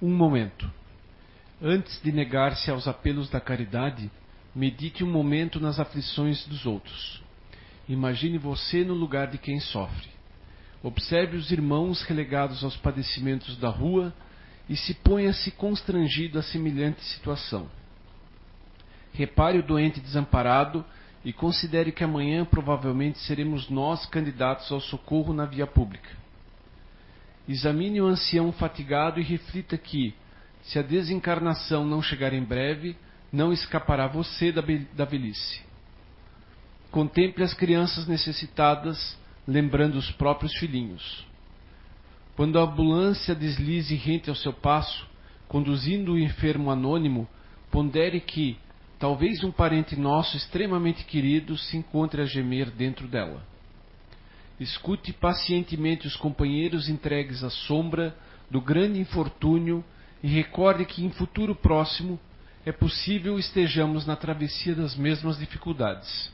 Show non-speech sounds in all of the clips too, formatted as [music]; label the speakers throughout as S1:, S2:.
S1: Um momento. Antes de negar-se aos apelos da caridade, medite um momento nas aflições dos outros. Imagine você no lugar de quem sofre. Observe os irmãos relegados aos padecimentos da rua e se ponha-se constrangido a semelhante situação. Repare o doente desamparado e considere que amanhã provavelmente seremos nós candidatos ao socorro na via pública. Examine o ancião fatigado e reflita que, se a desencarnação não chegar em breve, não escapará você da, da velhice. Contemple as crianças necessitadas, lembrando os próprios filhinhos. Quando a ambulância deslize rente ao seu passo, conduzindo o enfermo anônimo, pondere que talvez um parente nosso extremamente querido se encontre a gemer dentro dela. Escute pacientemente os companheiros entregues à sombra do grande infortúnio e recorde que em futuro próximo é possível estejamos na travessia das mesmas dificuldades.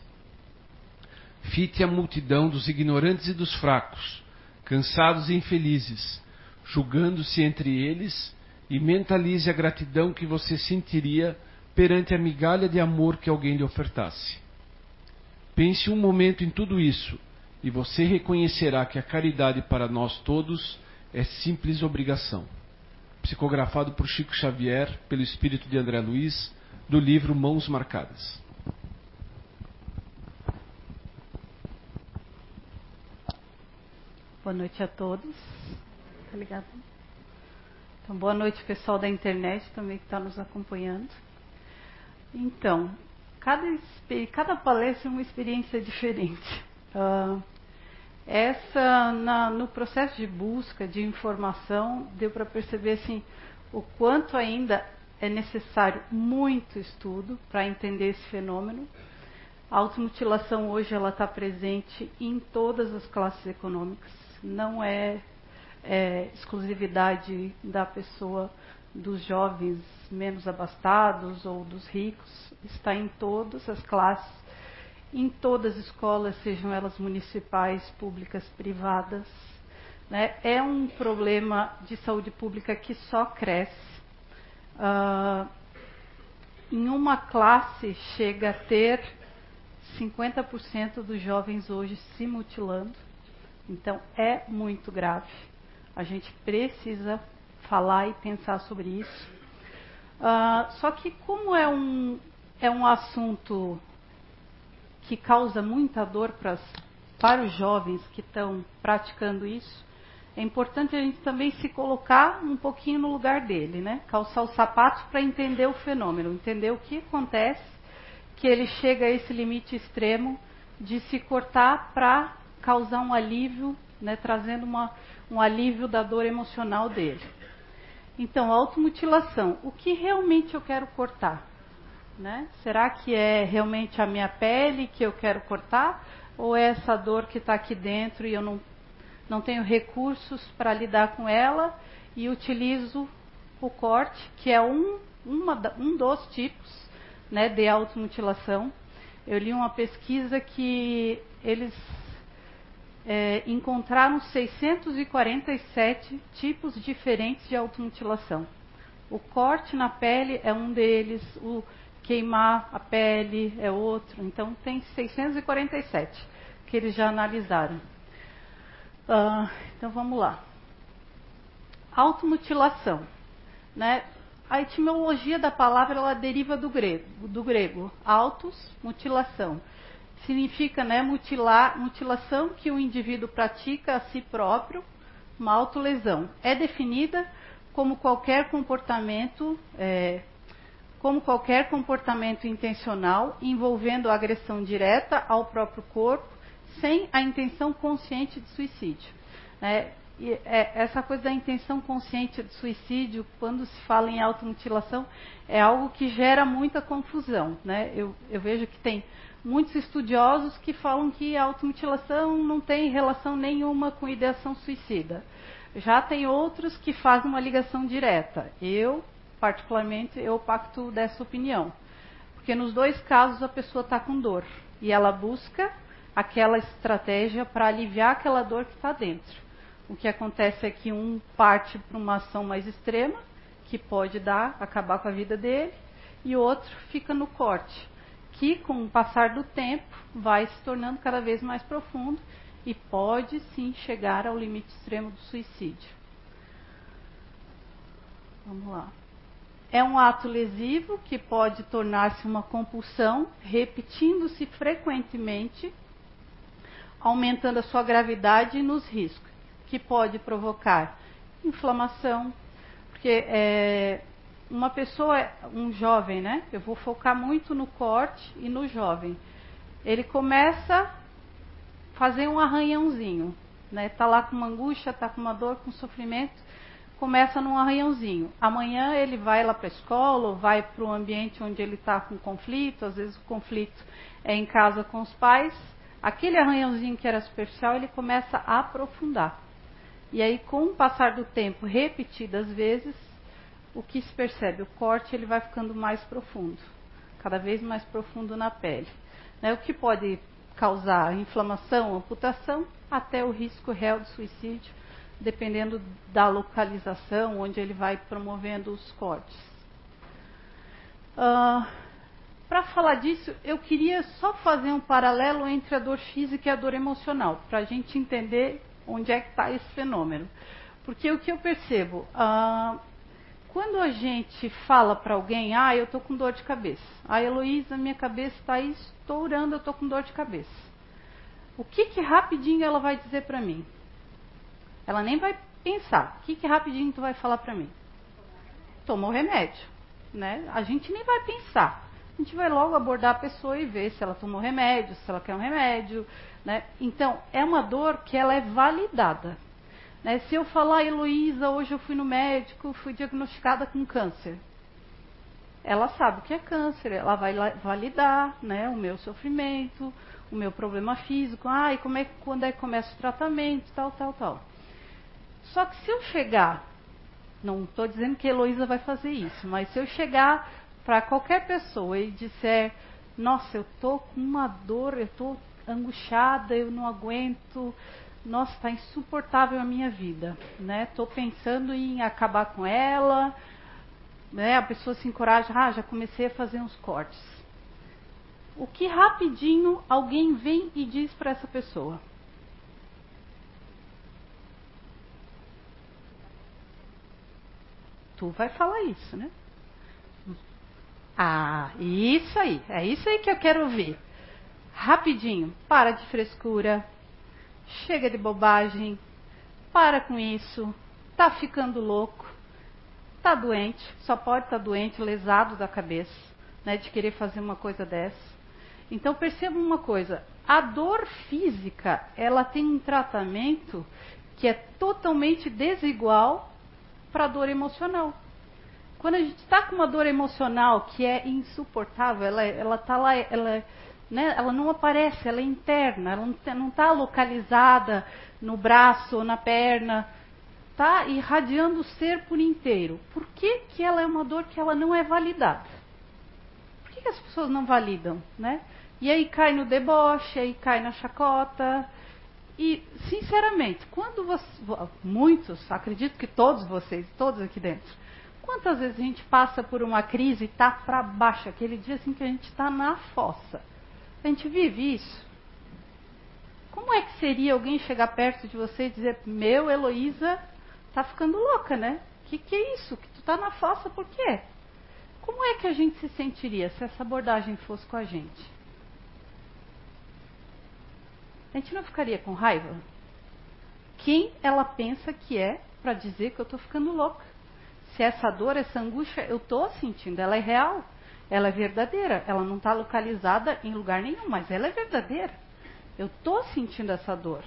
S1: Fite a multidão dos ignorantes e dos fracos, cansados e infelizes, julgando-se entre eles, e mentalize a gratidão que você sentiria perante a migalha de amor que alguém lhe ofertasse. Pense um momento em tudo isso e você reconhecerá que a caridade para nós todos é simples obrigação. Psicografado por Chico Xavier, pelo espírito de André Luiz, do livro Mãos Marcadas.
S2: Boa noite a todos. Tá então, boa noite, pessoal da internet também que está nos acompanhando. Então, cada, cada palestra é uma experiência [laughs] diferente. Uh, essa, na, no processo de busca de informação, deu para perceber assim, o quanto ainda é necessário muito estudo para entender esse fenômeno. A automutilação hoje ela está presente em todas as classes econômicas, não é, é exclusividade da pessoa, dos jovens menos abastados ou dos ricos, está em todas as classes em todas as escolas, sejam elas municipais, públicas, privadas. Né? É um problema de saúde pública que só cresce. Uh, em uma classe chega a ter 50% dos jovens hoje se mutilando. Então é muito grave. A gente precisa falar e pensar sobre isso. Uh, só que como é um, é um assunto que causa muita dor para, para os jovens que estão praticando isso, é importante a gente também se colocar um pouquinho no lugar dele, né? Calçar os sapatos para entender o fenômeno, entender o que acontece, que ele chega a esse limite extremo de se cortar para causar um alívio, né? Trazendo uma, um alívio da dor emocional dele. Então, automutilação. O que realmente eu quero cortar? Né? Será que é realmente a minha pele que eu quero cortar? Ou é essa dor que está aqui dentro e eu não, não tenho recursos para lidar com ela e utilizo o corte, que é um, uma, um dos tipos né, de automutilação. Eu li uma pesquisa que eles é, encontraram 647 tipos diferentes de automutilação. O corte na pele é um deles, o queimar a pele é outro. Então tem 647 que eles já analisaram. Uh, então vamos lá. Automutilação. Né? A etimologia da palavra ela deriva do grego, do grego autos, mutilação. Significa né, mutilar, mutilação que o indivíduo pratica a si próprio, uma autolesão. É definida como qualquer comportamento é, como qualquer comportamento intencional envolvendo agressão direta ao próprio corpo, sem a intenção consciente de suicídio. É, é, essa coisa da intenção consciente de suicídio, quando se fala em automutilação, é algo que gera muita confusão. Né? Eu, eu vejo que tem muitos estudiosos que falam que a automutilação não tem relação nenhuma com ideação suicida. Já tem outros que fazem uma ligação direta. Eu particularmente, eu pacto dessa opinião. Porque nos dois casos a pessoa está com dor e ela busca aquela estratégia para aliviar aquela dor que está dentro. O que acontece é que um parte para uma ação mais extrema que pode dar, acabar com a vida dele, e outro fica no corte, que com o passar do tempo vai se tornando cada vez mais profundo e pode sim chegar ao limite extremo do suicídio. Vamos lá. É um ato lesivo que pode tornar-se uma compulsão, repetindo-se frequentemente, aumentando a sua gravidade nos riscos, que pode provocar inflamação, porque é, uma pessoa, um jovem, né? Eu vou focar muito no corte e no jovem. Ele começa a fazer um arranhãozinho, né? Tá lá com uma angústia, tá com uma dor, com sofrimento, começa num arranhãozinho. Amanhã ele vai lá para a escola, ou vai para o ambiente onde ele está com conflito, às vezes o conflito é em casa com os pais. Aquele arranhãozinho que era superficial, ele começa a aprofundar. E aí, com o passar do tempo, repetidas vezes, o que se percebe? O corte ele vai ficando mais profundo, cada vez mais profundo na pele. Né? O que pode causar inflamação, amputação, até o risco real de suicídio, dependendo da localização onde ele vai promovendo os cortes. Uh, para falar disso, eu queria só fazer um paralelo entre a dor física e a dor emocional, para a gente entender onde é que está esse fenômeno. Porque o que eu percebo, uh, quando a gente fala para alguém, ah, eu estou com dor de cabeça. Ah, Heloísa, minha cabeça está estourando, eu estou com dor de cabeça. O que que rapidinho ela vai dizer para mim? Ela nem vai pensar. O que que rapidinho tu vai falar para mim? Tomou remédio, né? A gente nem vai pensar. A gente vai logo abordar a pessoa e ver se ela tomou remédio, se ela quer um remédio, né? Então, é uma dor que ela é validada. Né? Se eu falar, Heloísa, hoje eu fui no médico, fui diagnosticada com câncer. Ela sabe o que é câncer, ela vai validar né, o meu sofrimento, o meu problema físico. Ah, e como é, quando é que começa o tratamento, tal, tal, tal. Só que se eu chegar, não estou dizendo que Heloísa vai fazer isso, mas se eu chegar para qualquer pessoa e disser, nossa, eu estou com uma dor, eu estou angustiada, eu não aguento, nossa, está insuportável a minha vida, né? Estou pensando em acabar com ela, né? A pessoa se encoraja, ah, já comecei a fazer uns cortes. O que rapidinho alguém vem e diz para essa pessoa? Tu vai falar isso, né? Ah, isso aí, é isso aí que eu quero ouvir. Rapidinho, para de frescura, chega de bobagem, para com isso, tá ficando louco, tá doente, só pode estar tá doente, lesado da cabeça, né, de querer fazer uma coisa dessa. Então perceba uma coisa, a dor física, ela tem um tratamento que é totalmente desigual para a dor emocional. Quando a gente está com uma dor emocional que é insuportável, ela está lá, ela né, ela não aparece, ela é interna, ela não está localizada no braço ou na perna, está irradiando o ser por inteiro. Por que, que ela é uma dor que ela não é validada? Por que, que as pessoas não validam? Né? E aí cai no deboche, aí cai na chacota. E, sinceramente, quando você, muitos, acredito que todos vocês, todos aqui dentro, quantas vezes a gente passa por uma crise e está para baixo, aquele dia assim que a gente está na fossa? A gente vive isso. Como é que seria alguém chegar perto de você e dizer: Meu, Heloísa, tá ficando louca, né? O que, que é isso? Que tu tá na fossa por quê? Como é que a gente se sentiria se essa abordagem fosse com a gente? A gente não ficaria com raiva? Quem ela pensa que é para dizer que eu estou ficando louca? Se essa dor, essa angústia, eu estou sentindo, ela é real. Ela é verdadeira. Ela não está localizada em lugar nenhum, mas ela é verdadeira. Eu estou sentindo essa dor.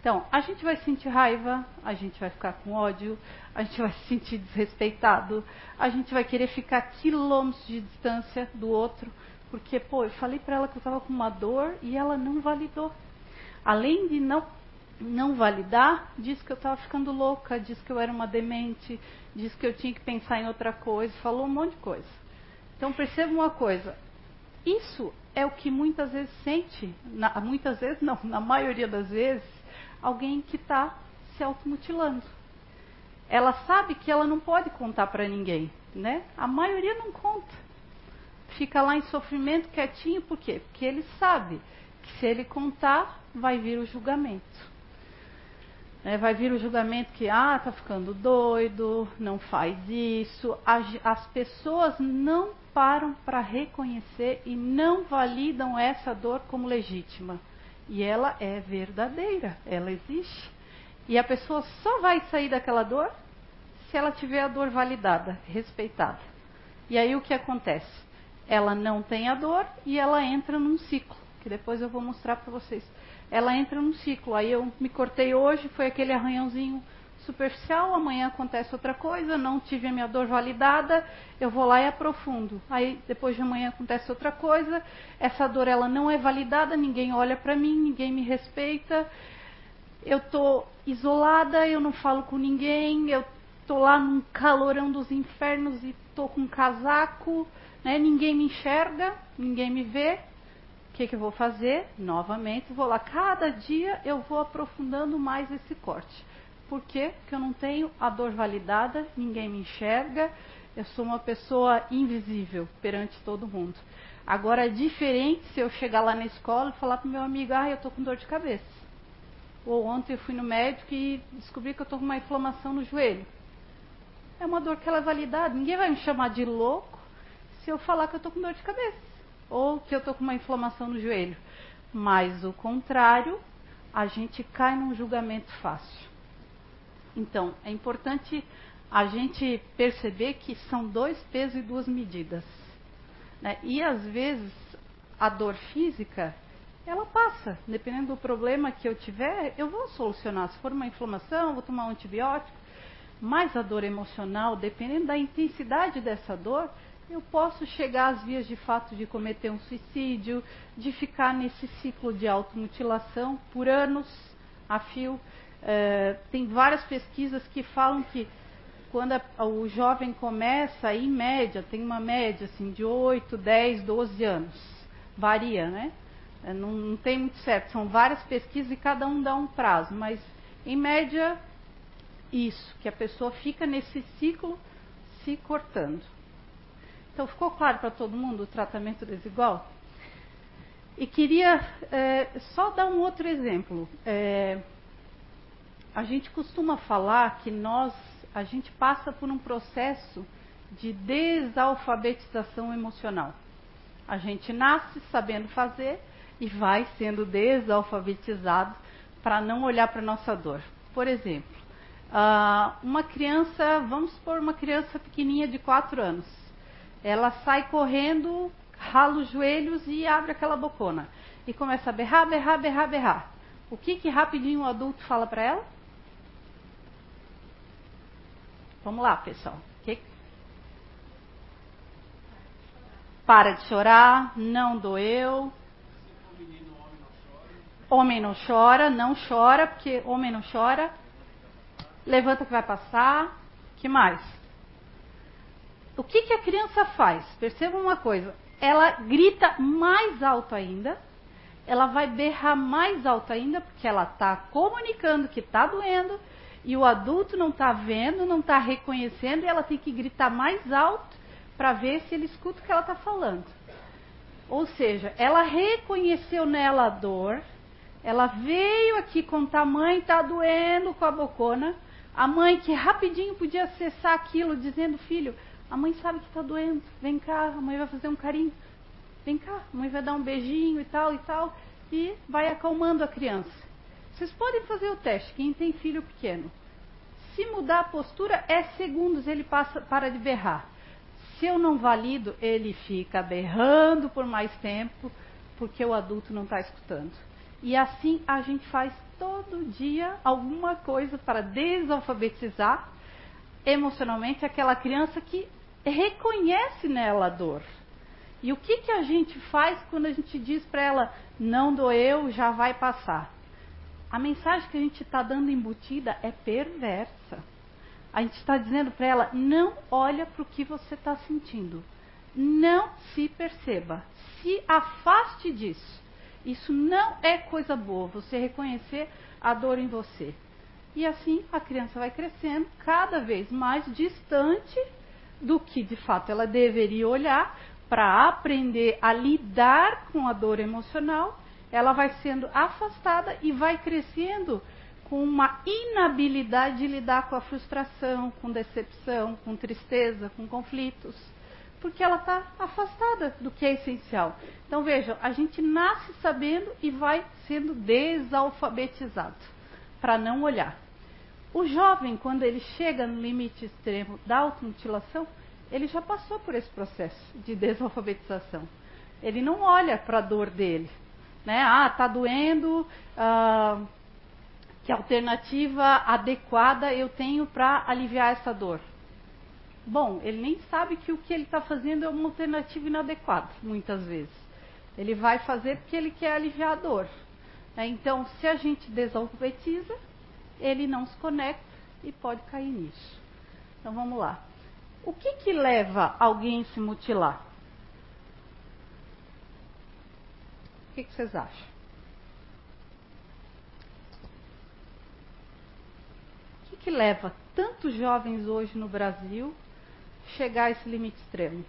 S2: Então, a gente vai sentir raiva, a gente vai ficar com ódio, a gente vai se sentir desrespeitado, a gente vai querer ficar quilômetros de distância do outro, porque, pô, eu falei para ela que eu estava com uma dor e ela não validou. Além de não, não validar, disse que eu estava ficando louca, disse que eu era uma demente, disse que eu tinha que pensar em outra coisa, falou um monte de coisa. Então perceba uma coisa, isso é o que muitas vezes sente, na, muitas vezes não, na maioria das vezes, alguém que está se automutilando. ela sabe que ela não pode contar para ninguém, né? A maioria não conta. Fica lá em sofrimento quietinho, por quê? Porque ele sabe se ele contar, vai vir o julgamento. É, vai vir o julgamento que, ah, tá ficando doido, não faz isso. As, as pessoas não param para reconhecer e não validam essa dor como legítima. E ela é verdadeira, ela existe. E a pessoa só vai sair daquela dor se ela tiver a dor validada, respeitada. E aí o que acontece? Ela não tem a dor e ela entra num ciclo, que depois eu vou mostrar para vocês ela entra num ciclo. Aí eu me cortei hoje, foi aquele arranhãozinho superficial, amanhã acontece outra coisa, não tive a minha dor validada, eu vou lá e aprofundo. Aí depois de amanhã acontece outra coisa, essa dor ela não é validada, ninguém olha para mim, ninguém me respeita. Eu tô isolada, eu não falo com ninguém, eu tô lá num calorão dos infernos e tô com um casaco, né? Ninguém me enxerga, ninguém me vê que, que eu vou fazer? Novamente, vou lá. Cada dia eu vou aprofundando mais esse corte. Por quê? Porque eu não tenho a dor validada, ninguém me enxerga, eu sou uma pessoa invisível perante todo mundo. Agora é diferente se eu chegar lá na escola e falar para meu amigo, ah, eu estou com dor de cabeça. Ou ontem eu fui no médico e descobri que eu estou com uma inflamação no joelho. É uma dor que ela é validada. Ninguém vai me chamar de louco se eu falar que eu estou com dor de cabeça ou que eu estou com uma inflamação no joelho. Mas o contrário, a gente cai num julgamento fácil. Então, é importante a gente perceber que são dois pesos e duas medidas. Né? E às vezes a dor física, ela passa. Dependendo do problema que eu tiver, eu vou solucionar. Se for uma inflamação, vou tomar um antibiótico. Mas a dor emocional, dependendo da intensidade dessa dor, eu posso chegar às vias de fato de cometer um suicídio, de ficar nesse ciclo de automutilação por anos a fio. É, tem várias pesquisas que falam que quando a, o jovem começa, em média, tem uma média assim, de 8, 10, 12 anos. Varia, né? É, não, não tem muito certo. São várias pesquisas e cada um dá um prazo, mas em média, isso, que a pessoa fica nesse ciclo se cortando. Então, ficou claro para todo mundo o tratamento desigual? E queria é, só dar um outro exemplo. É, a gente costuma falar que nós, a gente passa por um processo de desalfabetização emocional. A gente nasce sabendo fazer e vai sendo desalfabetizado para não olhar para a nossa dor. Por exemplo, ah, uma criança, vamos supor uma criança pequenininha de 4 anos ela sai correndo, rala os joelhos e abre aquela bocona. E começa a berrar, berrar, berrar, berrar. O que que rapidinho o adulto fala para ela? Vamos lá, pessoal. Que... Para de chorar, não doeu. Homem não chora, não chora, porque homem não chora. Levanta que vai passar. Que mais? O que, que a criança faz? Perceba uma coisa: ela grita mais alto ainda, ela vai berrar mais alto ainda, porque ela está comunicando que está doendo e o adulto não está vendo, não está reconhecendo e ela tem que gritar mais alto para ver se ele escuta o que ela está falando. Ou seja, ela reconheceu nela a dor, ela veio aqui contar, mãe está doendo com a bocona, a mãe que rapidinho podia acessar aquilo dizendo, filho, a mãe sabe que está doendo. Vem cá, a mãe vai fazer um carinho. Vem cá, a mãe vai dar um beijinho e tal e tal. E vai acalmando a criança. Vocês podem fazer o teste, quem tem filho pequeno. Se mudar a postura, é segundos, ele passa, para de berrar. Se eu não valido, ele fica berrando por mais tempo, porque o adulto não está escutando. E assim a gente faz todo dia alguma coisa para desalfabetizar emocionalmente aquela criança que reconhece nela a dor. E o que, que a gente faz quando a gente diz para ela, não doeu, já vai passar? A mensagem que a gente está dando embutida é perversa. A gente está dizendo para ela, não olha para o que você está sentindo. Não se perceba. Se afaste disso. Isso não é coisa boa, você reconhecer a dor em você. E assim a criança vai crescendo cada vez mais distante do que de fato ela deveria olhar para aprender a lidar com a dor emocional. Ela vai sendo afastada e vai crescendo com uma inabilidade de lidar com a frustração, com decepção, com tristeza, com conflitos, porque ela está afastada do que é essencial. Então vejam, a gente nasce sabendo e vai sendo desalfabetizado para não olhar. O jovem, quando ele chega no limite extremo da automutilação, ele já passou por esse processo de desalfabetização. Ele não olha para a dor dele. Né? Ah, está doendo, ah, que alternativa adequada eu tenho para aliviar essa dor? Bom, ele nem sabe que o que ele está fazendo é uma alternativa inadequada, muitas vezes. Ele vai fazer porque ele quer aliviar a dor. Né? Então, se a gente desalfabetiza, ele não se conecta e pode cair nisso. Então vamos lá. O que, que leva alguém a se mutilar? O que, que vocês acham? que leva tantos jovens hoje no Brasil chegar a esse limite extremo?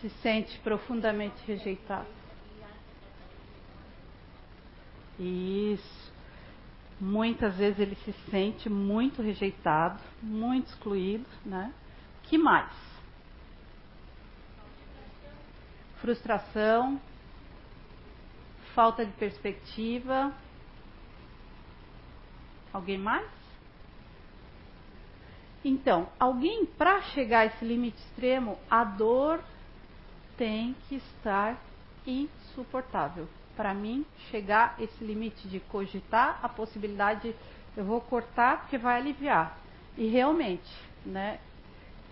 S2: Se sente profundamente rejeitado. Isso. Muitas vezes ele se sente muito rejeitado, muito excluído, né? Que mais? Frustração, falta de perspectiva. Alguém mais? Então, alguém para chegar a esse limite extremo, a dor tem que estar insuportável. Para mim, chegar esse limite de cogitar a possibilidade, eu vou cortar porque vai aliviar. E realmente, né,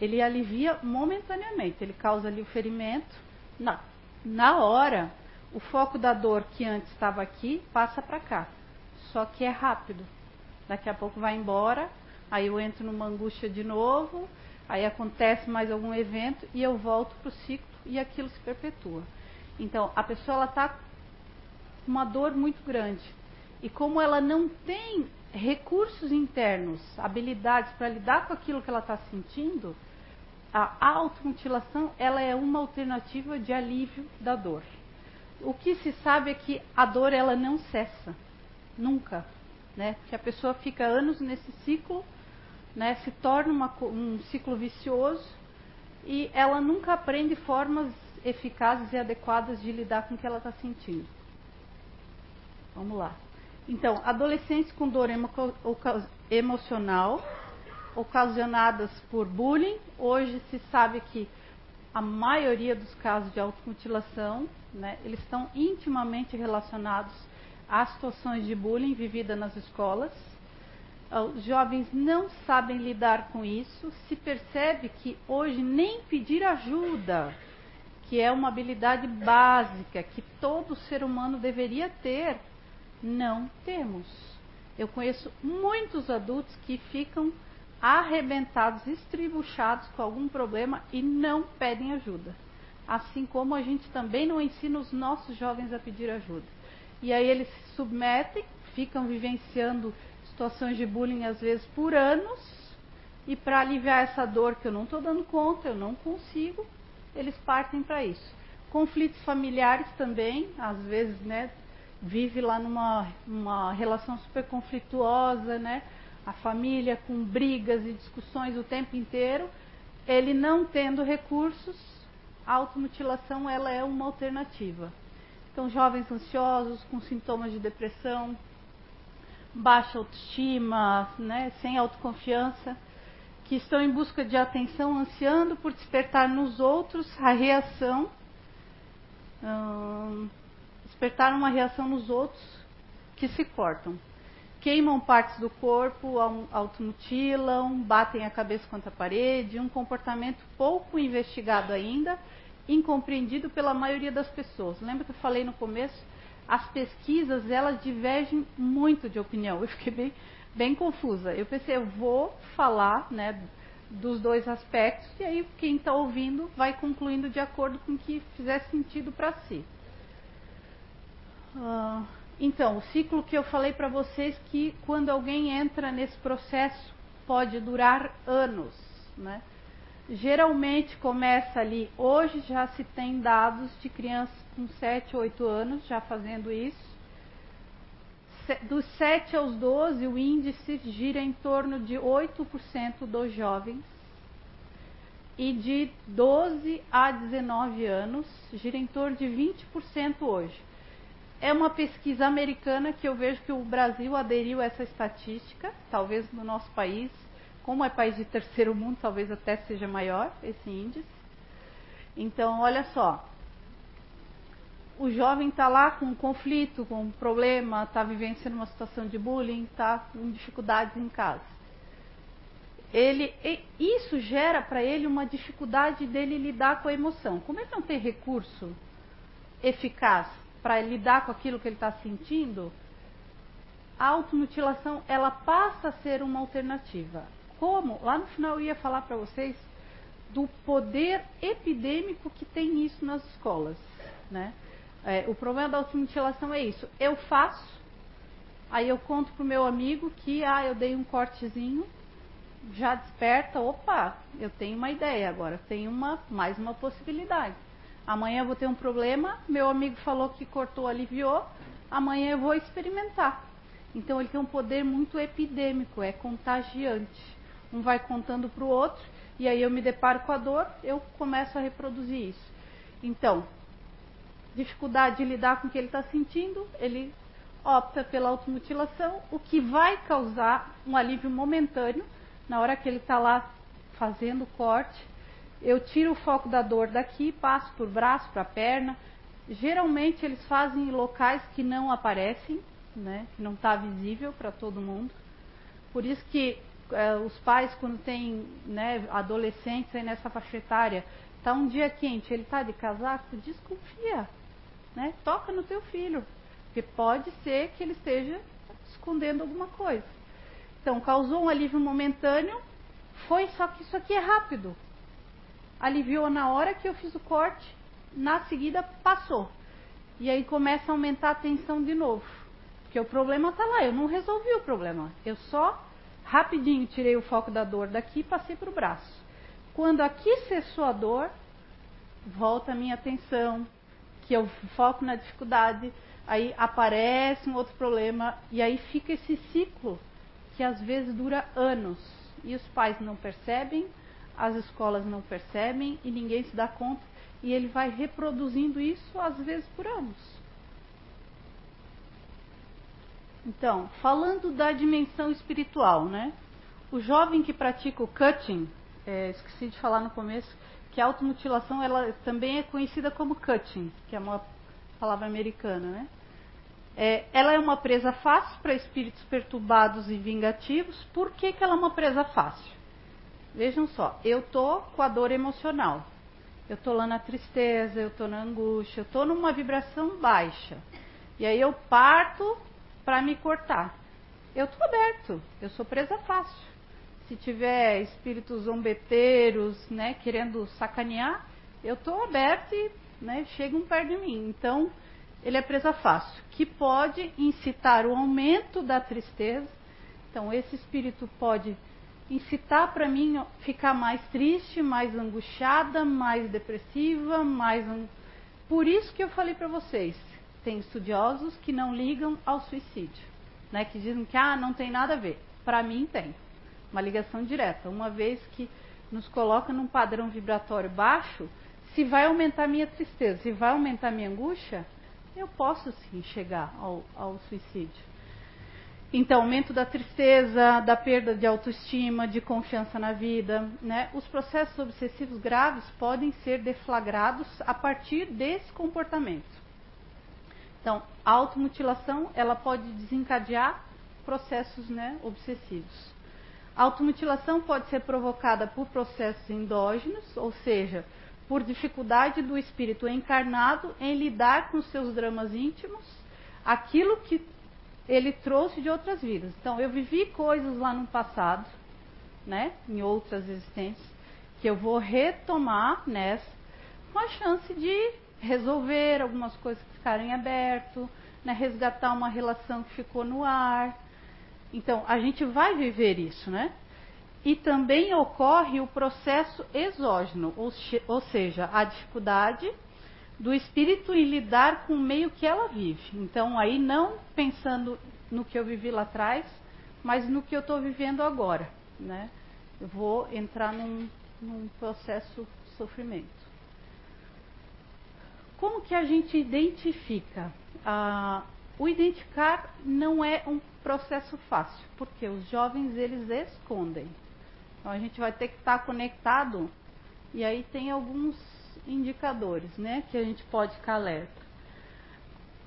S2: ele alivia momentaneamente, ele causa ali o ferimento. Na, na hora, o foco da dor que antes estava aqui passa para cá. Só que é rápido. Daqui a pouco vai embora, aí eu entro numa angústia de novo, aí acontece mais algum evento e eu volto para o ciclo e aquilo se perpetua. Então, a pessoa está uma dor muito grande. E como ela não tem recursos internos, habilidades para lidar com aquilo que ela está sentindo, a automutilação ela é uma alternativa de alívio da dor o que se sabe é que a dor ela não cessa, nunca, né? Que a pessoa fica anos nesse ciclo, né? Se torna uma, um ciclo vicioso e ela nunca aprende formas eficazes e adequadas de lidar com o que ela está sentindo. Vamos lá. Então, adolescentes com dor emo emocional ocasionadas por bullying, hoje se sabe que a maioria dos casos de automutilação, né, eles estão intimamente relacionados às situações de bullying vivida nas escolas. Ah, os jovens não sabem lidar com isso, se percebe que hoje nem pedir ajuda, que é uma habilidade básica que todo ser humano deveria ter, não temos. Eu conheço muitos adultos que ficam arrebentados, estribuchados com algum problema e não pedem ajuda. Assim como a gente também não ensina os nossos jovens a pedir ajuda. E aí eles se submetem, ficam vivenciando situações de bullying às vezes por anos, e para aliviar essa dor que eu não estou dando conta, eu não consigo, eles partem para isso. Conflitos familiares também, às vezes, né, vive lá numa uma relação super conflituosa, né? a família com brigas e discussões o tempo inteiro, ele não tendo recursos, a automutilação ela é uma alternativa. Então, jovens ansiosos com sintomas de depressão, baixa autoestima, né, sem autoconfiança, que estão em busca de atenção, ansiando por despertar nos outros a reação, hum, despertar uma reação nos outros que se cortam queimam partes do corpo, automutilam, batem a cabeça contra a parede, um comportamento pouco investigado ainda, incompreendido pela maioria das pessoas. Lembra que eu falei no começo? As pesquisas, elas divergem muito de opinião. [laughs] Eu fiquei bem, bem confusa. Eu pensei, eu vou falar né, dos dois aspectos, e aí quem está ouvindo vai concluindo de acordo com o que fizer sentido para si. Uh, então, o ciclo que eu falei para vocês que quando alguém entra nesse processo pode durar anos, né? Geralmente começa ali, hoje já se tem dados de crianças com 7, 8 anos já fazendo isso. Dos 7 aos 12, o índice gira em torno de 8% dos jovens. E de 12 a 19 anos, gira em torno de 20% hoje. É uma pesquisa americana que eu vejo que o Brasil aderiu a essa estatística, talvez no nosso país como é país de terceiro mundo, talvez até seja maior esse índice. Então, olha só. O jovem está lá com um conflito, com um problema, está vivenciando uma situação de bullying, está com dificuldades em casa. Ele, isso gera para ele uma dificuldade dele lidar com a emoção. Como ele não tem recurso eficaz para lidar com aquilo que ele está sentindo, a automutilação ela passa a ser uma alternativa como, lá no final eu ia falar para vocês do poder epidêmico que tem isso nas escolas. Né? É, o problema da automutilação é isso. Eu faço, aí eu conto pro meu amigo que ah, eu dei um cortezinho, já desperta, opa, eu tenho uma ideia agora, tenho uma, mais uma possibilidade. Amanhã eu vou ter um problema, meu amigo falou que cortou, aliviou, amanhã eu vou experimentar. Então ele tem um poder muito epidêmico, é contagiante um vai contando para o outro, e aí eu me deparo com a dor, eu começo a reproduzir isso. Então, dificuldade de lidar com o que ele está sentindo, ele opta pela automutilação, o que vai causar um alívio momentâneo na hora que ele está lá fazendo o corte. Eu tiro o foco da dor daqui, passo por braço, para perna. Geralmente eles fazem em locais que não aparecem, né, que não está visível para todo mundo. Por isso que é, os pais, quando tem né, adolescentes aí nessa faixa etária, tá um dia quente, ele tá de casaco, desconfia. Né? Toca no teu filho. Porque pode ser que ele esteja escondendo alguma coisa. Então, causou um alívio momentâneo, foi só que isso aqui é rápido. Aliviou na hora que eu fiz o corte, na seguida passou. E aí começa a aumentar a tensão de novo. Porque o problema está lá, eu não resolvi o problema. Eu só Rapidinho tirei o foco da dor daqui e passei para o braço. Quando aqui cessou a dor, volta a minha atenção, que eu foco na dificuldade, aí aparece um outro problema, e aí fica esse ciclo que às vezes dura anos. E os pais não percebem, as escolas não percebem e ninguém se dá conta, e ele vai reproduzindo isso às vezes por anos. Então, falando da dimensão espiritual, né? O jovem que pratica o cutting, é, esqueci de falar no começo, que a automutilação ela também é conhecida como cutting, que é uma palavra americana, né? É, ela é uma presa fácil para espíritos perturbados e vingativos. Por que, que ela é uma presa fácil? Vejam só, eu tô com a dor emocional. Eu tô lá na tristeza, eu tô na angústia, eu tô numa vibração baixa. E aí eu parto para me cortar. Eu estou aberto, eu sou presa fácil. Se tiver espíritos zombeteiros, né, querendo sacanear, eu estou aberto e né, chegam perto de mim. Então, ele é presa fácil, que pode incitar o aumento da tristeza. Então, esse espírito pode incitar para mim ficar mais triste, mais angustiada, mais depressiva, mais. Por isso que eu falei para vocês, tem estudiosos que não ligam ao suicídio, né? Que dizem que ah, não tem nada a ver. Para mim tem. Uma ligação direta. Uma vez que nos coloca num padrão vibratório baixo, se vai aumentar minha tristeza, se vai aumentar minha angústia, eu posso sim chegar ao, ao suicídio. Então, aumento da tristeza, da perda de autoestima, de confiança na vida. Né? Os processos obsessivos graves podem ser deflagrados a partir desse comportamento. Então, a automutilação ela pode desencadear processos né, obsessivos. A automutilação pode ser provocada por processos endógenos, ou seja, por dificuldade do espírito encarnado em lidar com seus dramas íntimos, aquilo que ele trouxe de outras vidas. Então, eu vivi coisas lá no passado, né, em outras existências, que eu vou retomar nessa, com a chance de resolver algumas coisas que ficarem aberto, né, resgatar uma relação que ficou no ar. Então, a gente vai viver isso, né? E também ocorre o processo exógeno, ou, ou seja, a dificuldade do espírito em lidar com o meio que ela vive. Então, aí não pensando no que eu vivi lá atrás, mas no que eu estou vivendo agora, né? Eu vou entrar num, num processo de sofrimento. Como que a gente identifica? Ah, o identificar não é um processo fácil, porque os jovens eles escondem. Então a gente vai ter que estar conectado e aí tem alguns indicadores, né, que a gente pode ficar alerta.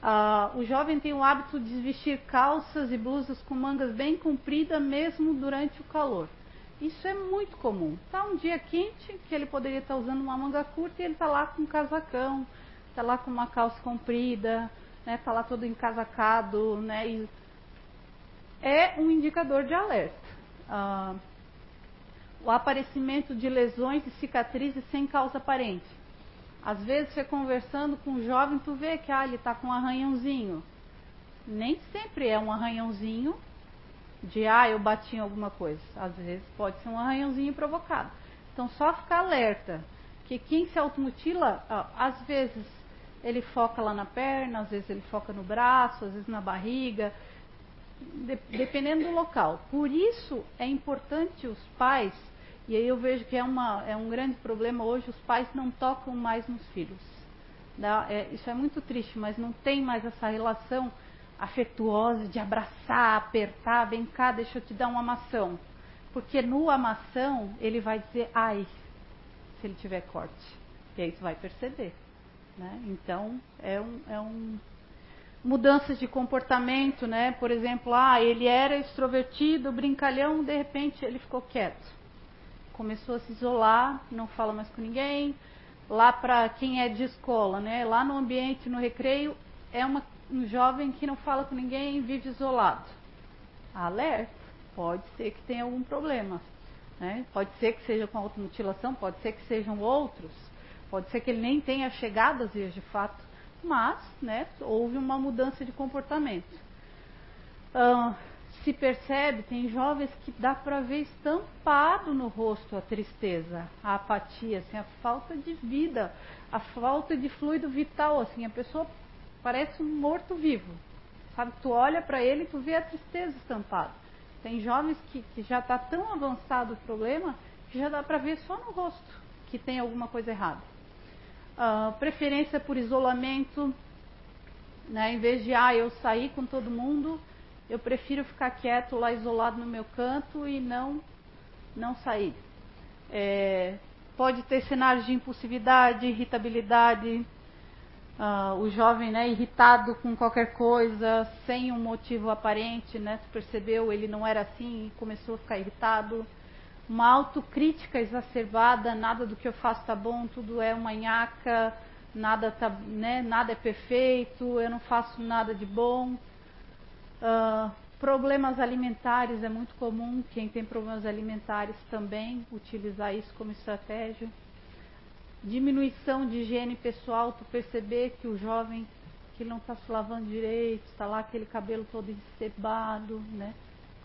S2: Ah, o jovem tem o hábito de vestir calças e blusas com mangas bem compridas mesmo durante o calor. Isso é muito comum. Tá um dia quente que ele poderia estar usando uma manga curta e ele está lá com um casacão, está lá com uma calça comprida, né, tá lá todo encasacado, né, e é um indicador de alerta. Ah, o aparecimento de lesões e cicatrizes sem causa aparente. Às vezes você conversando com um jovem, tu vê que ah, ele está com um arranhãozinho. Nem sempre é um arranhãozinho de ah, eu bati em alguma coisa. Às vezes pode ser um arranhãozinho provocado. Então só ficar alerta que quem se automutila, às vezes ele foca lá na perna, às vezes ele foca no braço, às vezes na barriga, de, dependendo do local. Por isso é importante os pais e aí eu vejo que é, uma, é um grande problema hoje, os pais não tocam mais nos filhos. É, isso é muito triste, mas não tem mais essa relação afetuosa de abraçar, apertar, vem cá, deixa eu te dar uma maçã. Porque no amação ele vai dizer ai, se ele tiver corte. E aí você vai perceber. Né? Então é um, é um mudanças de comportamento, né? Por exemplo, ah, ele era extrovertido, brincalhão, de repente ele ficou quieto começou a se isolar, não fala mais com ninguém. Lá para quem é de escola, né? Lá no ambiente, no recreio, é uma, um jovem que não fala com ninguém, vive isolado. Alerta, pode ser que tenha algum problema. Né? Pode ser que seja com automutilação, pode ser que sejam outros, pode ser que ele nem tenha chegado às vezes de fato, mas né, houve uma mudança de comportamento. Se percebe, tem jovens que dá para ver estampado no rosto a tristeza, a apatia, assim, a falta de vida, a falta de fluido vital, assim, a pessoa parece um morto-vivo. Sabe, tu olha para ele e tu vê a tristeza estampada. Tem jovens que, que já está tão avançado o problema que já dá para ver só no rosto que tem alguma coisa errada. Uh, preferência por isolamento, né, em vez de, ah, eu sair com todo mundo, eu prefiro ficar quieto lá isolado no meu canto e não não sair. É, pode ter cenários de impulsividade, irritabilidade, uh, o jovem né, irritado com qualquer coisa, sem um motivo aparente, né, se percebeu, ele não era assim e começou a ficar irritado. Uma autocrítica exacerbada, nada do que eu faço está bom, tudo é uma nhaca, nada, tá, né, nada é perfeito, eu não faço nada de bom. Uh, problemas alimentares é muito comum, quem tem problemas alimentares também utilizar isso como estratégia. Diminuição de higiene pessoal, tu perceber que o jovem que não está se lavando direito, está lá aquele cabelo todo encebado, né?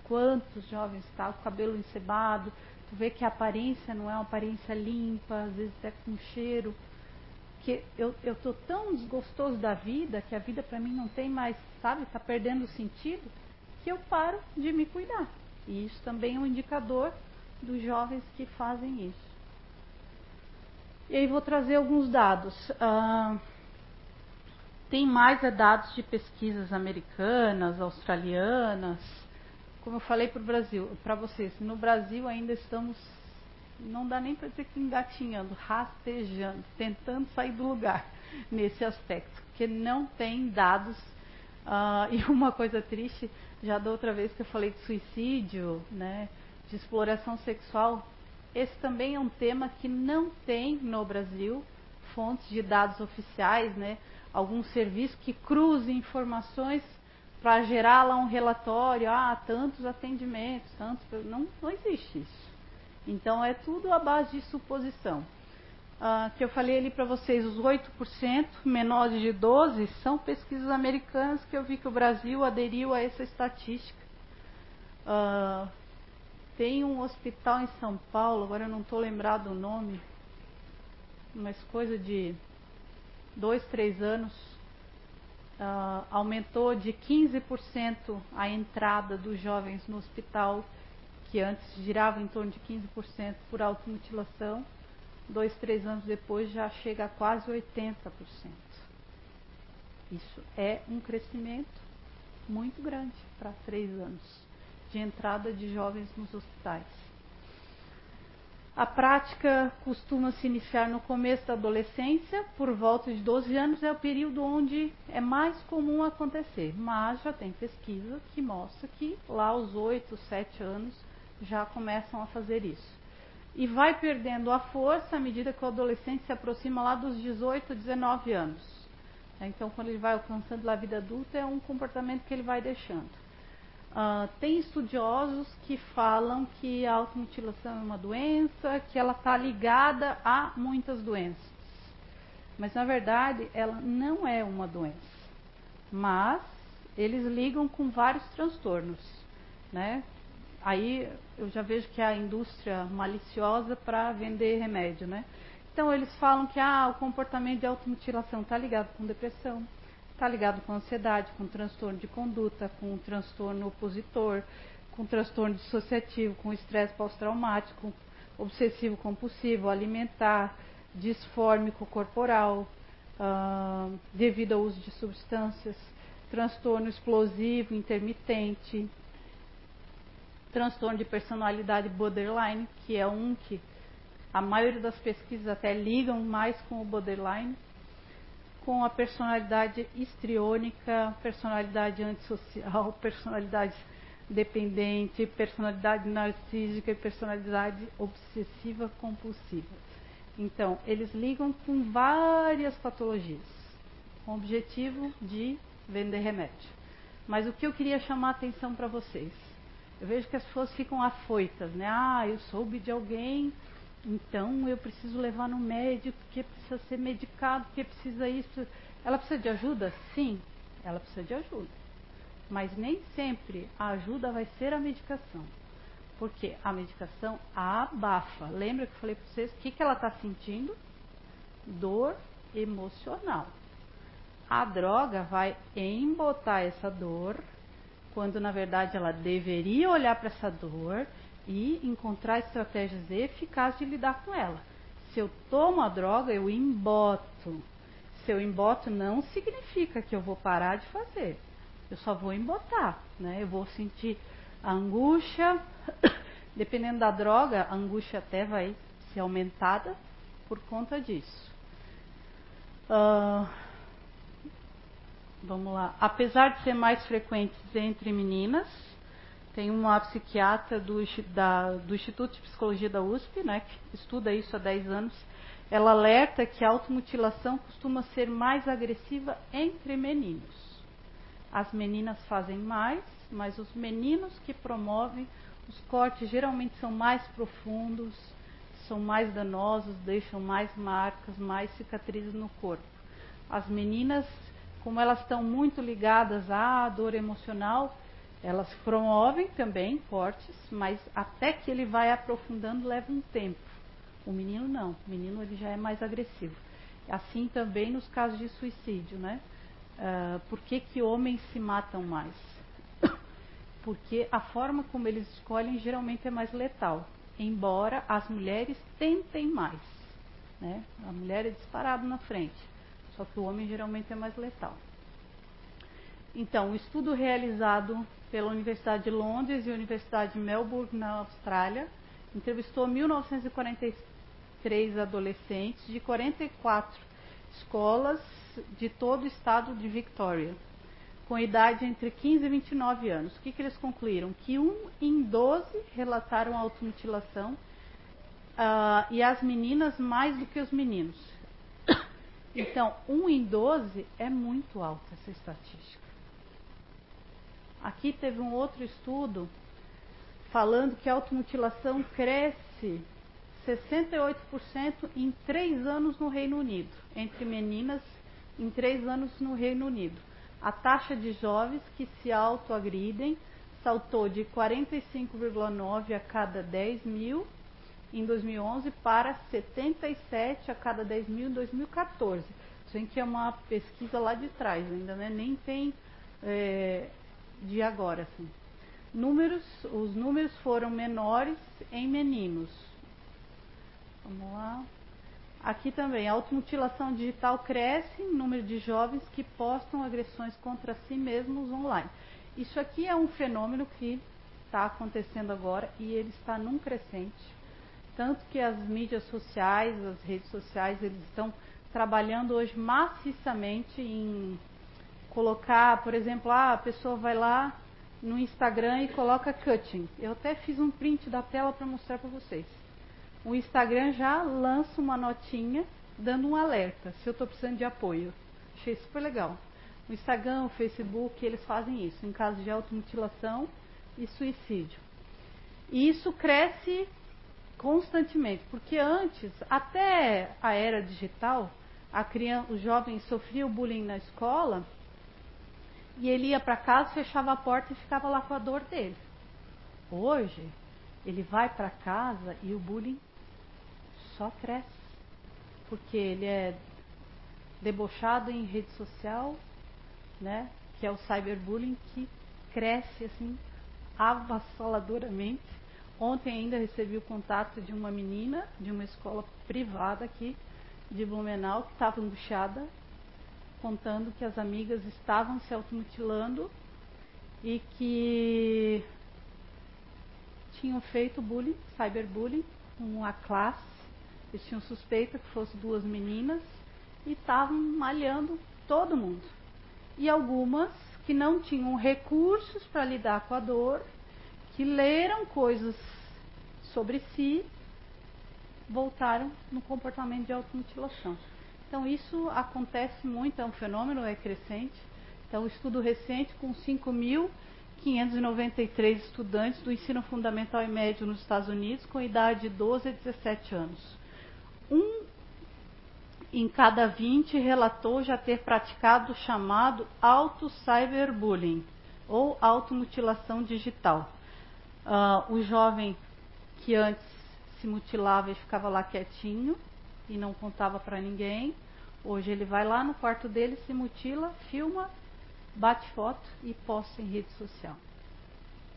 S2: Quantos jovens está com o cabelo encebado, tu vê que a aparência não é uma aparência limpa, às vezes até com cheiro porque eu, eu tô tão desgostoso da vida que a vida para mim não tem mais, sabe, está perdendo sentido, que eu paro de me cuidar. E isso também é um indicador dos jovens que fazem isso. E aí vou trazer alguns dados. Ah, tem mais é, dados de pesquisas americanas, australianas. Como eu falei para o Brasil, para vocês, no Brasil ainda estamos não dá nem para dizer que engatinhando, rastejando, tentando sair do lugar [laughs] nesse aspecto, porque não tem dados. Uh, [laughs] e uma coisa triste, já da outra vez que eu falei de suicídio, né, de exploração sexual, esse também é um tema que não tem no Brasil fontes de dados oficiais, né, algum serviço que cruze informações para gerar lá um relatório, ah, tantos atendimentos, tantos, não, não existe isso. Então é tudo à base de suposição. uh, que eu falei ali para vocês, os 8% menores de 12 são pesquisas americanas que eu vi que o Brasil aderiu a essa estatística. Uh, tem um hospital em São Paulo, agora eu não estou lembrado o nome, mas coisa de dois, três anos, uh, aumentou de 15% a entrada dos jovens no hospital, que antes girava em torno de 15% por automutilação, dois, três anos depois já chega a quase 80%. Isso é um crescimento muito grande para três anos de entrada de jovens nos hospitais. A prática costuma se iniciar no começo da adolescência, por volta de 12 anos, é o período onde é mais comum acontecer. Mas já tem pesquisa que mostra que lá aos 8, 7 anos já começam a fazer isso. E vai perdendo a força à medida que o adolescente se aproxima lá dos 18, 19 anos. Então, quando ele vai alcançando a vida adulta, é um comportamento que ele vai deixando. Uh, tem estudiosos que falam que a automutilação é uma doença, que ela está ligada a muitas doenças. Mas na verdade ela não é uma doença. Mas eles ligam com vários transtornos. Né? Aí eu já vejo que é a indústria maliciosa para vender remédio. Né? Então eles falam que ah, o comportamento de automutilação está ligado com depressão, Está ligado com ansiedade, com transtorno de conduta, com transtorno opositor, com transtorno dissociativo, com estresse pós-traumático, obsessivo compulsivo, alimentar, disfórmico corporal, devido ao uso de substâncias, transtorno explosivo intermitente, transtorno de personalidade borderline, que é um que a maioria das pesquisas até ligam mais com o borderline, com a personalidade histriônica, personalidade antissocial, [laughs] personalidade dependente, personalidade narcísica e personalidade obsessiva compulsiva. Então, eles ligam com várias patologias, com o objetivo de vender remédio. Mas o que eu queria chamar a atenção para vocês? Eu vejo que as pessoas ficam afoitas, né? Ah, eu soube de alguém então eu preciso levar no médico, porque precisa ser medicado, porque precisa isso. Ela precisa de ajuda? Sim, ela precisa de ajuda. Mas nem sempre a ajuda vai ser a medicação. Porque a medicação abafa. Lembra que eu falei para vocês o que, que ela está sentindo? Dor emocional. A droga vai embotar essa dor, quando na verdade ela deveria olhar para essa dor e encontrar estratégias eficazes de lidar com ela. Se eu tomo a droga, eu emboto. Se eu emboto, não significa que eu vou parar de fazer. Eu só vou embotar, né? Eu vou sentir a angústia. [coughs] Dependendo da droga, a angústia até vai ser aumentada por conta disso. Uh, vamos lá. Apesar de ser mais frequentes entre meninas, tem uma psiquiatra do, da, do Instituto de Psicologia da USP, né, que estuda isso há 10 anos. Ela alerta que a automutilação costuma ser mais agressiva entre meninos. As meninas fazem mais, mas os meninos que promovem os cortes geralmente são mais profundos, são mais danosos, deixam mais marcas, mais cicatrizes no corpo. As meninas, como elas estão muito ligadas à dor emocional, elas promovem também cortes, mas até que ele vai aprofundando leva um tempo. O menino não, o menino ele já é mais agressivo. Assim também nos casos de suicídio, né? Uh, por que, que homens se matam mais? [coughs] Porque a forma como eles escolhem geralmente é mais letal, embora as mulheres tentem mais. Né? A mulher é disparada na frente, só que o homem geralmente é mais letal. Então, o estudo realizado pela Universidade de Londres e Universidade de Melbourne, na Austrália, entrevistou 1943 adolescentes de 44 escolas de todo o estado de Victoria, com idade entre 15 e 29 anos. O que, que eles concluíram? Que um em 12 relataram automutilação uh, e as meninas mais do que os meninos. Então, um em 12 é muito alta essa estatística. Aqui teve um outro estudo falando que a automutilação cresce 68% em três anos no Reino Unido, entre meninas em três anos no Reino Unido. A taxa de jovens que se autoagridem saltou de 45,9 a cada 10 mil em 2011 para 77 a cada 10 mil em 2014. Isso que é uma pesquisa lá de trás, ainda né? nem tem é, de agora. Assim. Números, os números foram menores em meninos. Vamos lá. Aqui também, a automutilação digital cresce em número de jovens que postam agressões contra si mesmos online. Isso aqui é um fenômeno que está acontecendo agora e ele está num crescente. Tanto que as mídias sociais, as redes sociais, eles estão trabalhando hoje maciçamente em colocar, por exemplo, ah, a pessoa vai lá no Instagram e coloca cutting. Eu até fiz um print da tela para mostrar para vocês. O Instagram já lança uma notinha dando um alerta se eu estou precisando de apoio. Achei super legal. O Instagram, o Facebook, eles fazem isso em caso de automutilação e suicídio. E isso cresce constantemente, porque antes, até a era digital, a criança, o jovem sofria o bullying na escola e ele ia para casa, fechava a porta e ficava lá com a dor dele. Hoje, ele vai para casa e o bullying só cresce, porque ele é debochado em rede social, né? Que é o cyberbullying que cresce assim avassaladoramente. Ontem ainda recebi o contato de uma menina de uma escola privada aqui de Blumenau que estava angustiada, contando que as amigas estavam se automutilando e que tinham feito bullying, cyberbullying, uma classe. Eles tinham suspeita que fossem duas meninas e estavam malhando todo mundo e algumas que não tinham recursos para lidar com a dor, que leram coisas sobre si, voltaram no comportamento de automutilação. Então isso acontece muito, é um fenômeno, é crescente. Então, um estudo recente com 5.593 estudantes do ensino fundamental e médio nos Estados Unidos com idade de 12 a 17 anos. Um em cada 20 relatou já ter praticado o chamado auto-cyberbullying ou automutilação digital. Uh, o jovem que antes se mutilava e ficava lá quietinho e não contava para ninguém, hoje ele vai lá no quarto dele, se mutila, filma, bate foto e posta em rede social.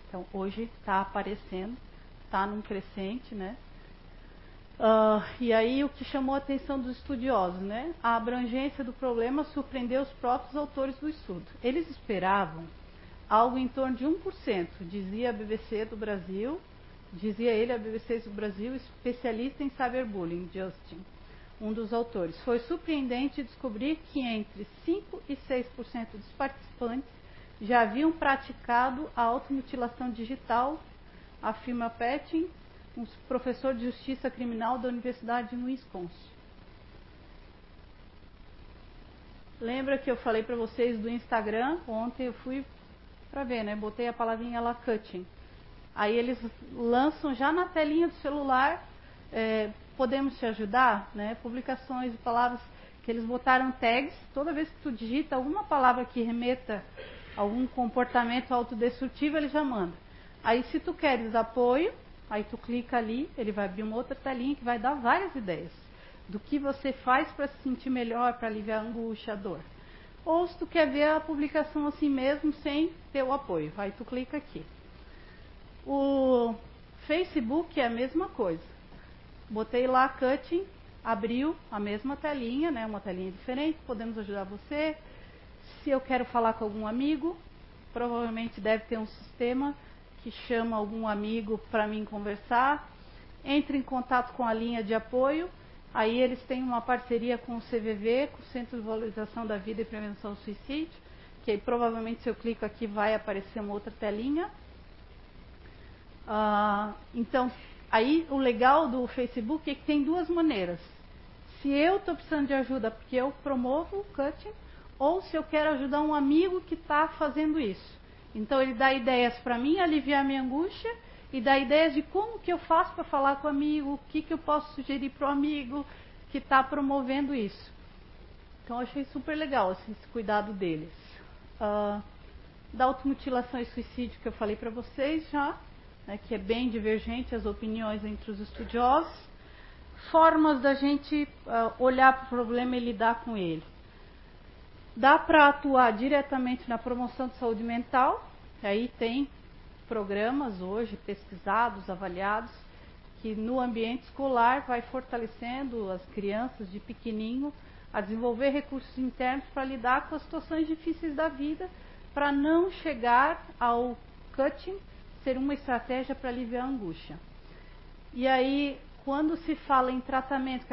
S2: Então hoje está aparecendo, está num crescente, né? Uh, e aí o que chamou a atenção dos estudiosos, né? A abrangência do problema surpreendeu os próprios autores do estudo. Eles esperavam algo em torno de 1%, dizia a BBC do Brasil, dizia ele a BBC do Brasil, especialista em cyberbullying, Justin, um dos autores. Foi surpreendente descobrir que entre 5 e 6% dos participantes já haviam praticado a automutilação digital, afirma Petting, um professor de justiça criminal da Universidade de Wisconsin. Lembra que eu falei para vocês do Instagram? Ontem eu fui para ver, né? Botei a palavrinha lá cutting. Aí eles lançam já na telinha do celular, é, podemos te ajudar, né? Publicações de palavras que eles botaram tags. Toda vez que tu digita alguma palavra que remeta a algum comportamento autodestrutivo, ele já manda. Aí se tu queres apoio, Aí tu clica ali, ele vai abrir uma outra telinha que vai dar várias ideias do que você faz para se sentir melhor, para aliviar a angústia, a dor. Ou se tu quer ver a publicação assim mesmo, sem ter o apoio, aí tu clica aqui. O Facebook é a mesma coisa. Botei lá cutting, abriu a mesma telinha, né, uma telinha diferente, podemos ajudar você. Se eu quero falar com algum amigo, provavelmente deve ter um sistema que chama algum amigo para mim conversar, entre em contato com a linha de apoio. Aí eles têm uma parceria com o CVV, com o Centro de Valorização da Vida e Prevenção do Suicídio, que aí, provavelmente se eu clico aqui vai aparecer uma outra telinha. Ah, então, aí o legal do Facebook é que tem duas maneiras. Se eu estou precisando de ajuda porque eu promovo o cutting, ou se eu quero ajudar um amigo que está fazendo isso. Então ele dá ideias para mim, aliviar minha angústia e dar ideias de como que eu faço para falar com o amigo, o que, que eu posso sugerir para o amigo que está promovendo isso. Então eu achei super legal assim, esse cuidado deles. Uh, da automutilação e suicídio que eu falei para vocês já, né, que é bem divergente as opiniões entre os estudiosos. Formas da gente uh, olhar para o problema e lidar com ele. Dá para atuar diretamente na promoção de saúde mental, aí tem programas hoje pesquisados, avaliados, que no ambiente escolar vai fortalecendo as crianças de pequenininho a desenvolver recursos internos para lidar com as situações difíceis da vida, para não chegar ao cutting ser uma estratégia para aliviar a angústia. E aí, quando se fala em tratamento,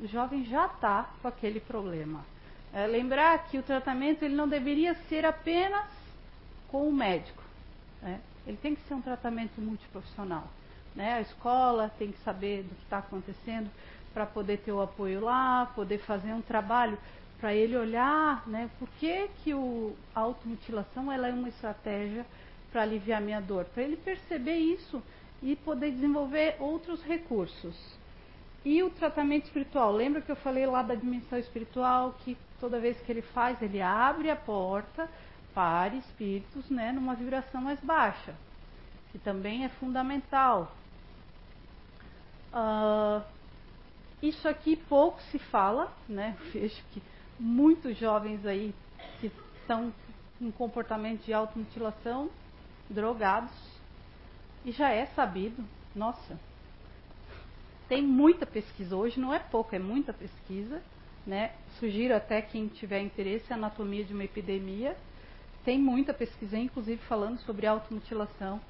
S2: o jovem já está com aquele problema. É, lembrar que o tratamento ele não deveria ser apenas com o médico. Né? Ele tem que ser um tratamento multiprofissional. Né? A escola tem que saber do que está acontecendo para poder ter o apoio lá, poder fazer um trabalho para ele olhar né, por que, que o, a automutilação ela é uma estratégia para aliviar minha dor. Para ele perceber isso e poder desenvolver outros recursos. E o tratamento espiritual, lembra que eu falei lá da dimensão espiritual, que toda vez que ele faz, ele abre a porta para espíritos né, numa vibração mais baixa, que também é fundamental. Uh, isso aqui pouco se fala, né? Vejo que muitos jovens aí que estão em comportamento de automutilação, drogados, e já é sabido, nossa, tem muita pesquisa hoje, não é pouco, é muita pesquisa, né? Sugiro até quem tiver interesse, anatomia de uma epidemia, tem muita pesquisa, inclusive falando sobre automutilação.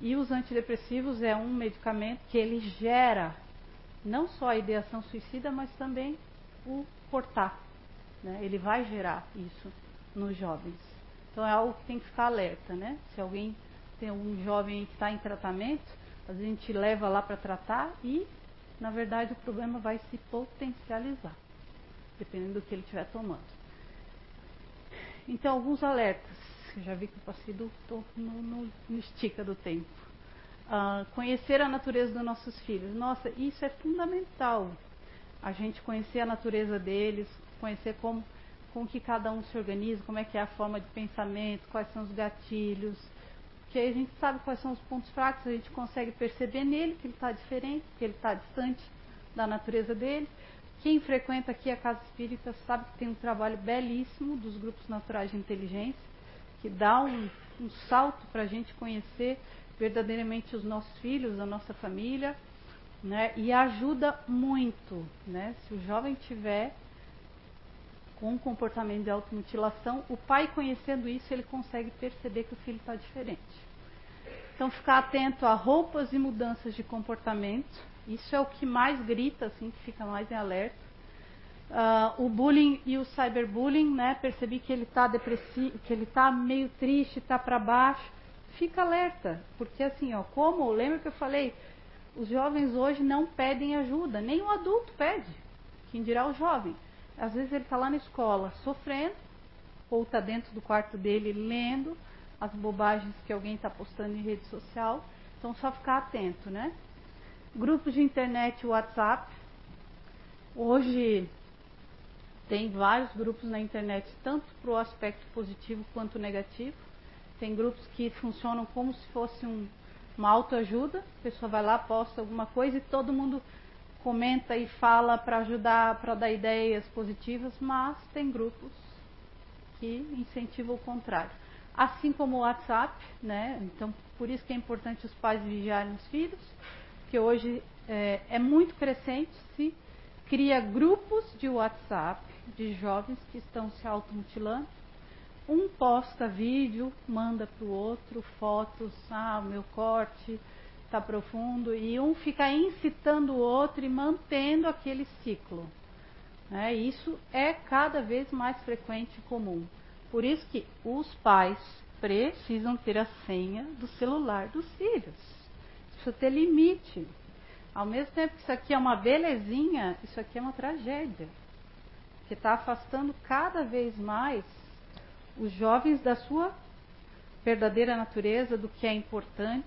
S2: E os antidepressivos é um medicamento que ele gera não só a ideação suicida, mas também o cortar. Né? Ele vai gerar isso nos jovens. Então é algo que tem que ficar alerta, né? Se alguém tem um jovem que está em tratamento, a gente leva lá para tratar e, na verdade, o problema vai se potencializar, dependendo do que ele estiver tomando. Então, alguns alertas. Eu já vi que eu passei do, no, no, no estica do tempo. Uh, conhecer a natureza dos nossos filhos. Nossa, isso é fundamental. A gente conhecer a natureza deles, conhecer como, como que cada um se organiza, como é que é a forma de pensamento, quais são os gatilhos. Porque aí a gente sabe quais são os pontos fracos, a gente consegue perceber nele que ele está diferente, que ele está distante da natureza dele. Quem frequenta aqui a Casa Espírita sabe que tem um trabalho belíssimo dos grupos naturais de inteligência, que dá um, um salto para a gente conhecer verdadeiramente os nossos filhos, a nossa família, né? E ajuda muito, né? Se o jovem tiver com um comportamento de automutilação, o pai conhecendo isso, ele consegue perceber que o filho está diferente. Então, ficar atento a roupas e mudanças de comportamento, isso é o que mais grita, assim, que fica mais em alerta. Uh, o bullying e o cyberbullying, né? Percebi que ele está depressivo, que ele está meio triste, está para baixo. Fica alerta, porque assim, ó, como lembra que eu falei, os jovens hoje não pedem ajuda, nem o adulto pede. Quem dirá o jovem? Às vezes ele está lá na escola sofrendo, ou está dentro do quarto dele lendo as bobagens que alguém está postando em rede social. Então, só ficar atento, né? Grupos de internet, WhatsApp. Hoje tem vários grupos na internet, tanto para o aspecto positivo quanto negativo. Tem grupos que funcionam como se fosse um, uma autoajuda. A pessoa vai lá, posta alguma coisa e todo mundo comenta e fala para ajudar, para dar ideias positivas, mas tem grupos que incentivam o contrário. Assim como o WhatsApp, né? Então, por isso que é importante os pais vigiarem os filhos, que hoje é, é muito crescente, se cria grupos de WhatsApp de jovens que estão se automutilando. Um posta vídeo, manda para o outro fotos, ah, o meu corte, está profundo, e um fica incitando o outro e mantendo aquele ciclo. É, isso é cada vez mais frequente e comum. Por isso que os pais precisam ter a senha do celular dos filhos. Precisa ter limite. Ao mesmo tempo que isso aqui é uma belezinha, isso aqui é uma tragédia. Que está afastando cada vez mais os jovens da sua verdadeira natureza, do que é importante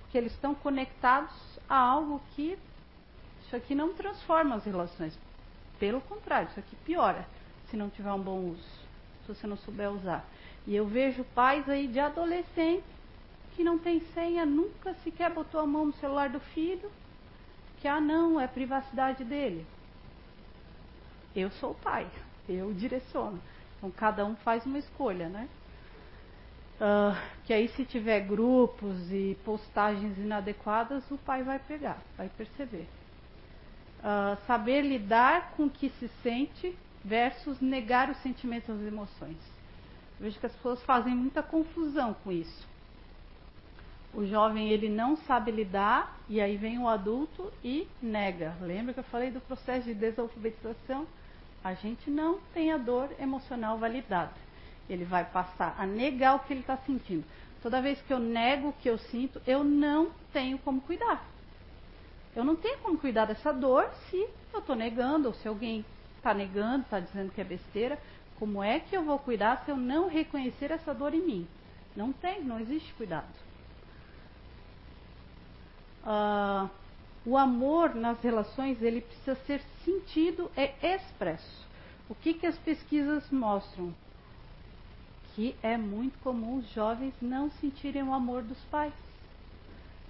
S2: Porque eles estão conectados a algo que isso aqui não transforma as relações. Pelo contrário, isso aqui piora se não tiver um bom uso, se você não souber usar. E eu vejo pais aí de adolescentes que não tem senha, nunca sequer botou a mão no celular do filho, que ah não, é privacidade dele. Eu sou o pai, eu direciono. Então cada um faz uma escolha, né? Uh, que aí se tiver grupos e postagens inadequadas, o pai vai pegar, vai perceber. Uh, saber lidar com o que se sente versus negar os sentimentos e as emoções. vejo que as pessoas fazem muita confusão com isso. O jovem ele não sabe lidar e aí vem o adulto e nega. Lembra que eu falei do processo de desalfabetização? A gente não tem a dor emocional validada. Ele vai passar a negar o que ele está sentindo. Toda vez que eu nego o que eu sinto, eu não tenho como cuidar. Eu não tenho como cuidar dessa dor se eu estou negando, ou se alguém está negando, está dizendo que é besteira. Como é que eu vou cuidar se eu não reconhecer essa dor em mim? Não tem, não existe cuidado. Uh, o amor nas relações ele precisa ser sentido e expresso. O que, que as pesquisas mostram? Que é muito comum os jovens não sentirem o amor dos pais.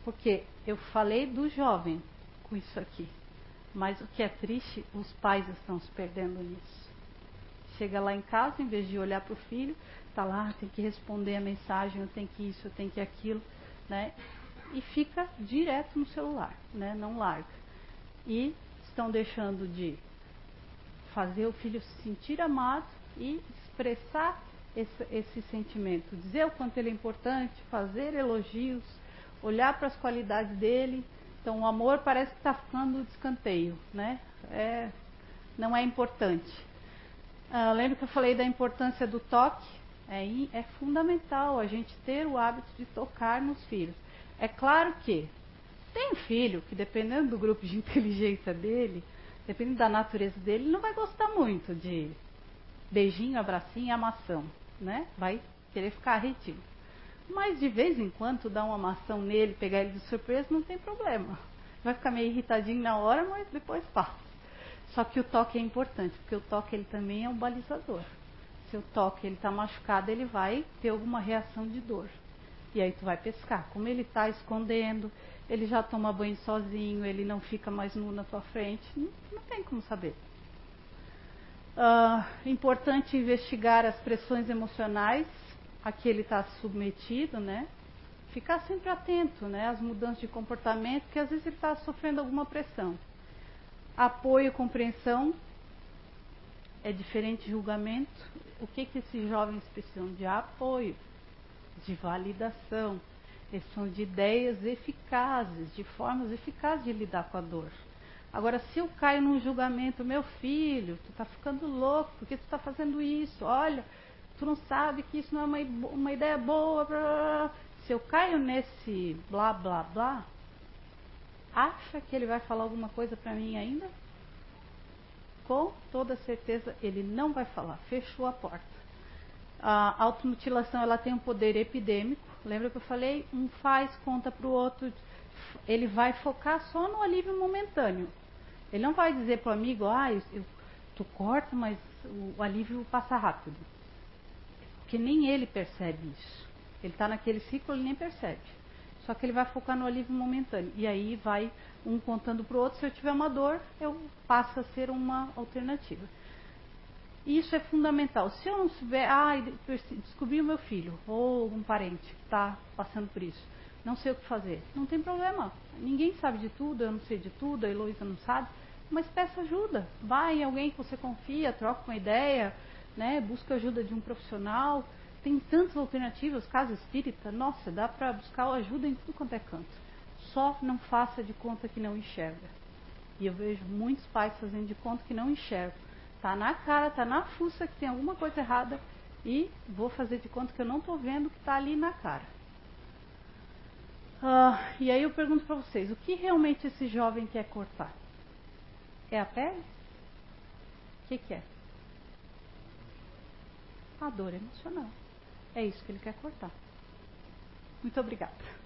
S2: Porque eu falei do jovem com isso aqui. Mas o que é triste, os pais estão se perdendo nisso. Chega lá em casa, em vez de olhar para o filho, está lá, tem que responder a mensagem, eu tenho que isso, eu tenho que aquilo, né? E fica direto no celular, né? Não larga. E estão deixando de fazer o filho se sentir amado e expressar esse, esse sentimento, dizer o quanto ele é importante, fazer elogios, olhar para as qualidades dele então o amor parece que está ficando de escanteio, né? É, não é importante. Ah, que eu falei da importância do toque? É, é fundamental a gente ter o hábito de tocar nos filhos. É claro que tem filho que, dependendo do grupo de [laughs] inteligência dele, dependendo da natureza dele, não vai gostar muito de beijinho, abracinho e amação, né? Vai querer ficar retido. Mas de vez em quando dá uma amação nele, pegar ele de surpresa, não tem problema. Vai ficar meio irritadinho na hora, mas depois passa. Só que o toque é importante, porque o toque ele também é um balizador. Se o toque ele está machucado, ele vai ter alguma reação de dor. E aí tu vai pescar. Como ele está escondendo, ele já toma banho sozinho, ele não fica mais nu na tua frente, não, não tem como saber. Uh, importante investigar as pressões emocionais a que ele está submetido, né? Ficar sempre atento, né? Às mudanças de comportamento, que às vezes ele está sofrendo alguma pressão. Apoio e compreensão é diferente de julgamento. O que que esses jovens precisam de apoio, de validação, são de ideias eficazes, de formas eficazes de lidar com a dor. Agora, se eu caio num julgamento, meu filho, tu está ficando louco, porque tu está fazendo isso? Olha, tu não sabe que isso não é uma, uma ideia boa. Blá, blá. Se eu caio nesse blá blá blá, acha que ele vai falar alguma coisa para mim ainda? Com toda certeza ele não vai falar. Fechou a porta. A automutilação ela tem um poder epidêmico. Lembra que eu falei? Um faz, conta para o outro. Ele vai focar só no alívio momentâneo. Ele não vai dizer para o amigo, ah, eu, eu, tu corta, mas o, alívio passa rápido. Porque nem ele percebe isso. Ele está naquele ciclo, ele nem percebe. Só que ele vai focar no alívio momentâneo. E aí vai um contando para o outro. Se eu tiver uma dor, eu passo a ser uma alternativa. Isso é fundamental. Se eu não souber, ah, descobri o meu filho ou um parente que está passando por isso, não sei o que fazer. Não tem problema. Ninguém sabe de tudo, eu não sei de tudo, a Heloísa não sabe. Mas peça ajuda. Vai em alguém que você confia, troca uma ideia, né, busca ajuda de um profissional. Tem tantas alternativas, casa espírita, nossa, dá para buscar ajuda em tudo quanto é canto. Só não faça de conta que não enxerga. E eu vejo muitos pais fazendo de conta que não enxergam. Tá na cara, tá na fuça que tem alguma coisa errada e vou fazer de conta que eu não estou vendo que está ali na cara. Ah, e aí eu pergunto para vocês, o que realmente esse jovem quer cortar? É a pele? O que, que é? a dor emocional. É isso que ele quer cortar. Muito obrigada.